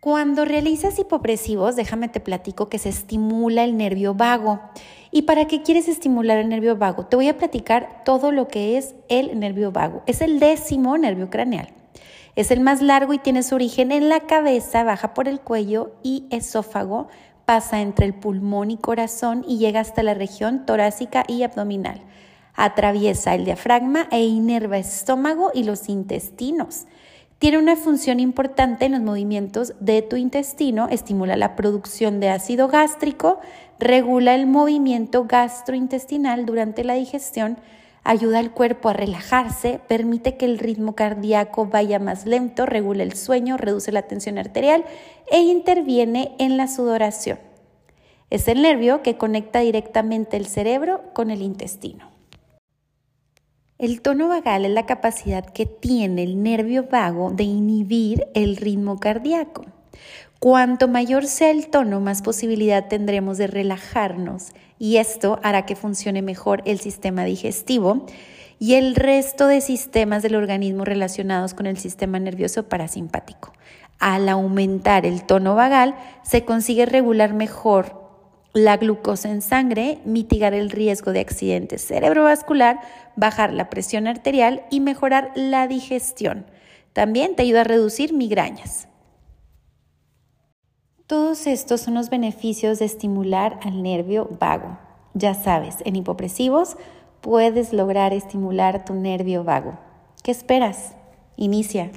Cuando realizas hipopresivos, déjame te platico que se estimula el nervio vago. ¿Y para qué quieres estimular el nervio vago? Te voy a platicar todo lo que es el nervio vago. Es el décimo nervio craneal. Es el más largo y tiene su origen en la cabeza, baja por el cuello y esófago, pasa entre el pulmón y corazón y llega hasta la región torácica y abdominal. Atraviesa el diafragma e inerva estómago y los intestinos. Tiene una función importante en los movimientos de tu intestino, estimula la producción de ácido gástrico, regula el movimiento gastrointestinal durante la digestión, ayuda al cuerpo a relajarse, permite que el ritmo cardíaco vaya más lento, regula el sueño, reduce la tensión arterial e interviene en la sudoración. Es el nervio que conecta directamente el cerebro con el intestino. El tono vagal es la capacidad que tiene el nervio vago de inhibir el ritmo cardíaco. Cuanto mayor sea el tono, más posibilidad tendremos de relajarnos y esto hará que funcione mejor el sistema digestivo y el resto de sistemas del organismo relacionados con el sistema nervioso parasimpático. Al aumentar el tono vagal, se consigue regular mejor la glucosa en sangre, mitigar el riesgo de accidentes cerebrovascular, bajar la presión arterial y mejorar la digestión. También te ayuda a reducir migrañas. Todos estos son los beneficios de estimular al nervio vago. Ya sabes, en hipopresivos puedes lograr estimular tu nervio vago. ¿Qué esperas? Inicia.